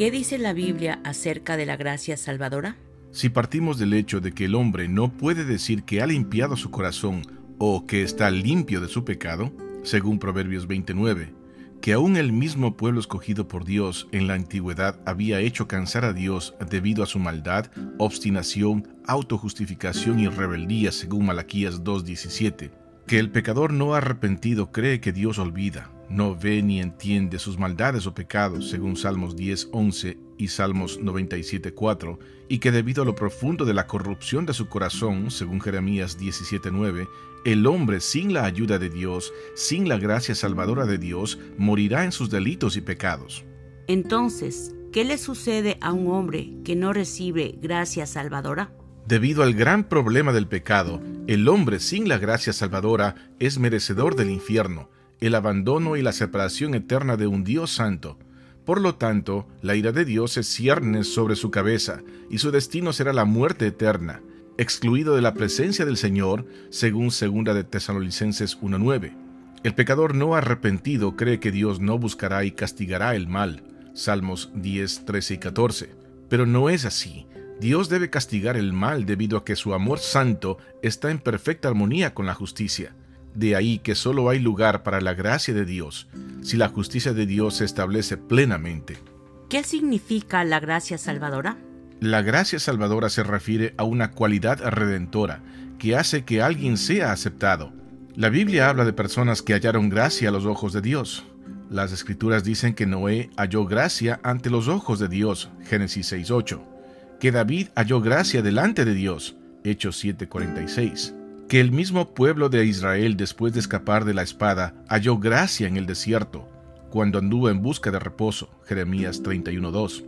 ¿Qué dice la Biblia acerca de la gracia salvadora? Si partimos del hecho de que el hombre no puede decir que ha limpiado su corazón o que está limpio de su pecado, según Proverbios 29, que aún el mismo pueblo escogido por Dios en la antigüedad había hecho cansar a Dios debido a su maldad, obstinación, autojustificación y rebeldía, según Malaquías 2.17, que el pecador no arrepentido cree que Dios olvida, no ve ni entiende sus maldades o pecados, según Salmos 10.11 y Salmos 97.4, y que debido a lo profundo de la corrupción de su corazón, según Jeremías 17.9, el hombre sin la ayuda de Dios, sin la gracia salvadora de Dios, morirá en sus delitos y pecados. Entonces, ¿qué le sucede a un hombre que no recibe gracia salvadora? Debido al gran problema del pecado, el hombre sin la gracia salvadora es merecedor del infierno, el abandono y la separación eterna de un Dios santo. Por lo tanto, la ira de Dios se cierne sobre su cabeza, y su destino será la muerte eterna excluido de la presencia del Señor, según 2 de Tesalonicenses 1.9. El pecador no arrepentido cree que Dios no buscará y castigará el mal, Salmos 10, 13 y 14. Pero no es así. Dios debe castigar el mal debido a que su amor santo está en perfecta armonía con la justicia. De ahí que solo hay lugar para la gracia de Dios, si la justicia de Dios se establece plenamente. ¿Qué significa la gracia salvadora? La gracia salvadora se refiere a una cualidad redentora que hace que alguien sea aceptado. La Biblia habla de personas que hallaron gracia a los ojos de Dios. Las escrituras dicen que Noé halló gracia ante los ojos de Dios, Génesis 6.8. Que David halló gracia delante de Dios, Hechos 7.46. Que el mismo pueblo de Israel después de escapar de la espada halló gracia en el desierto, cuando anduvo en busca de reposo, Jeremías 31.2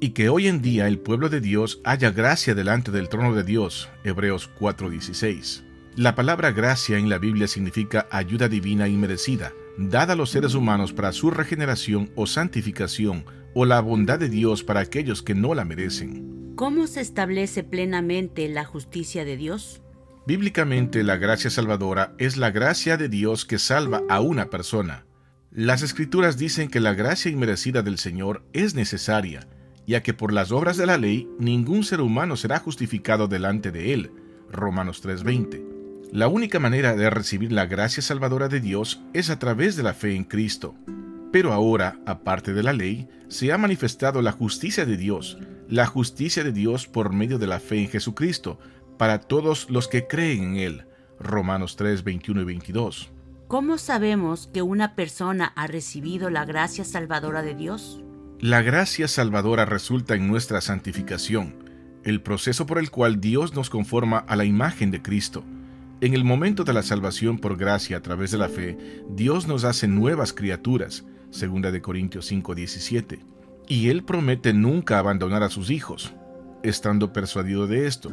y que hoy en día el pueblo de Dios haya gracia delante del trono de Dios. Hebreos 4:16. La palabra gracia en la Biblia significa ayuda divina inmerecida, dada a los seres humanos para su regeneración o santificación, o la bondad de Dios para aquellos que no la merecen. ¿Cómo se establece plenamente la justicia de Dios? Bíblicamente la gracia salvadora es la gracia de Dios que salva a una persona. Las escrituras dicen que la gracia inmerecida del Señor es necesaria, ya que por las obras de la ley ningún ser humano será justificado delante de él. Romanos 3:20. La única manera de recibir la gracia salvadora de Dios es a través de la fe en Cristo. Pero ahora, aparte de la ley, se ha manifestado la justicia de Dios, la justicia de Dios por medio de la fe en Jesucristo, para todos los que creen en Él. Romanos 3, 21 y 22. ¿Cómo sabemos que una persona ha recibido la gracia salvadora de Dios? La gracia salvadora resulta en nuestra santificación, el proceso por el cual Dios nos conforma a la imagen de Cristo. En el momento de la salvación por gracia a través de la fe, Dios nos hace nuevas criaturas, 2 de Corintios 5:17, y Él promete nunca abandonar a sus hijos, estando persuadido de esto,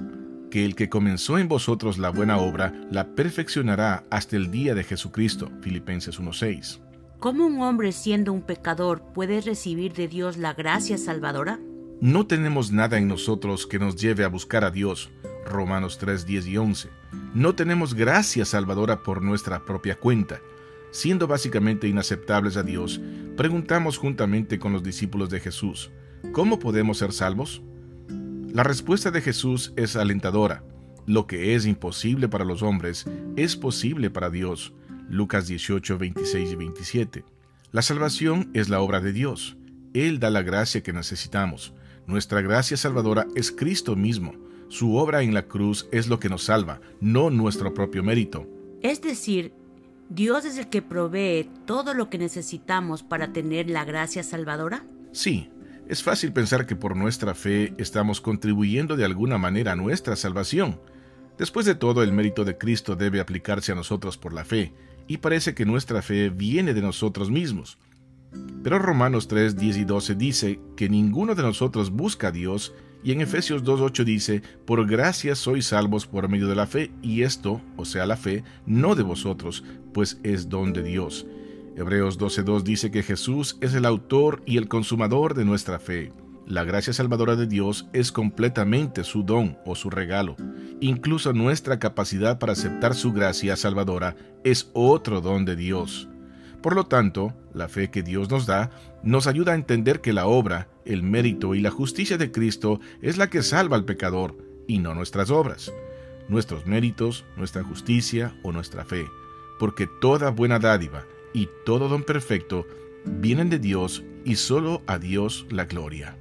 que el que comenzó en vosotros la buena obra la perfeccionará hasta el día de Jesucristo, Filipenses 1:6. ¿Cómo un hombre siendo un pecador puede recibir de Dios la gracia salvadora? No tenemos nada en nosotros que nos lleve a buscar a Dios. Romanos 3, 10 y 11. No tenemos gracia salvadora por nuestra propia cuenta. Siendo básicamente inaceptables a Dios, preguntamos juntamente con los discípulos de Jesús, ¿cómo podemos ser salvos? La respuesta de Jesús es alentadora. Lo que es imposible para los hombres es posible para Dios. Lucas 18, 26 y 27. La salvación es la obra de Dios. Él da la gracia que necesitamos. Nuestra gracia salvadora es Cristo mismo. Su obra en la cruz es lo que nos salva, no nuestro propio mérito. Es decir, Dios es el que provee todo lo que necesitamos para tener la gracia salvadora. Sí, es fácil pensar que por nuestra fe estamos contribuyendo de alguna manera a nuestra salvación. Después de todo, el mérito de Cristo debe aplicarse a nosotros por la fe, y parece que nuestra fe viene de nosotros mismos. Pero Romanos 3, 10 y 12 dice que ninguno de nosotros busca a Dios, y en Efesios 2.8 dice, por gracia sois salvos por medio de la fe, y esto, o sea, la fe, no de vosotros, pues es don de Dios. Hebreos 12.2 dice que Jesús es el autor y el consumador de nuestra fe. La gracia salvadora de Dios es completamente su don o su regalo. Incluso nuestra capacidad para aceptar su gracia salvadora es otro don de Dios. Por lo tanto, la fe que Dios nos da nos ayuda a entender que la obra, el mérito y la justicia de Cristo es la que salva al pecador y no nuestras obras, nuestros méritos, nuestra justicia o nuestra fe, porque toda buena dádiva y todo don perfecto vienen de Dios y solo a Dios la gloria.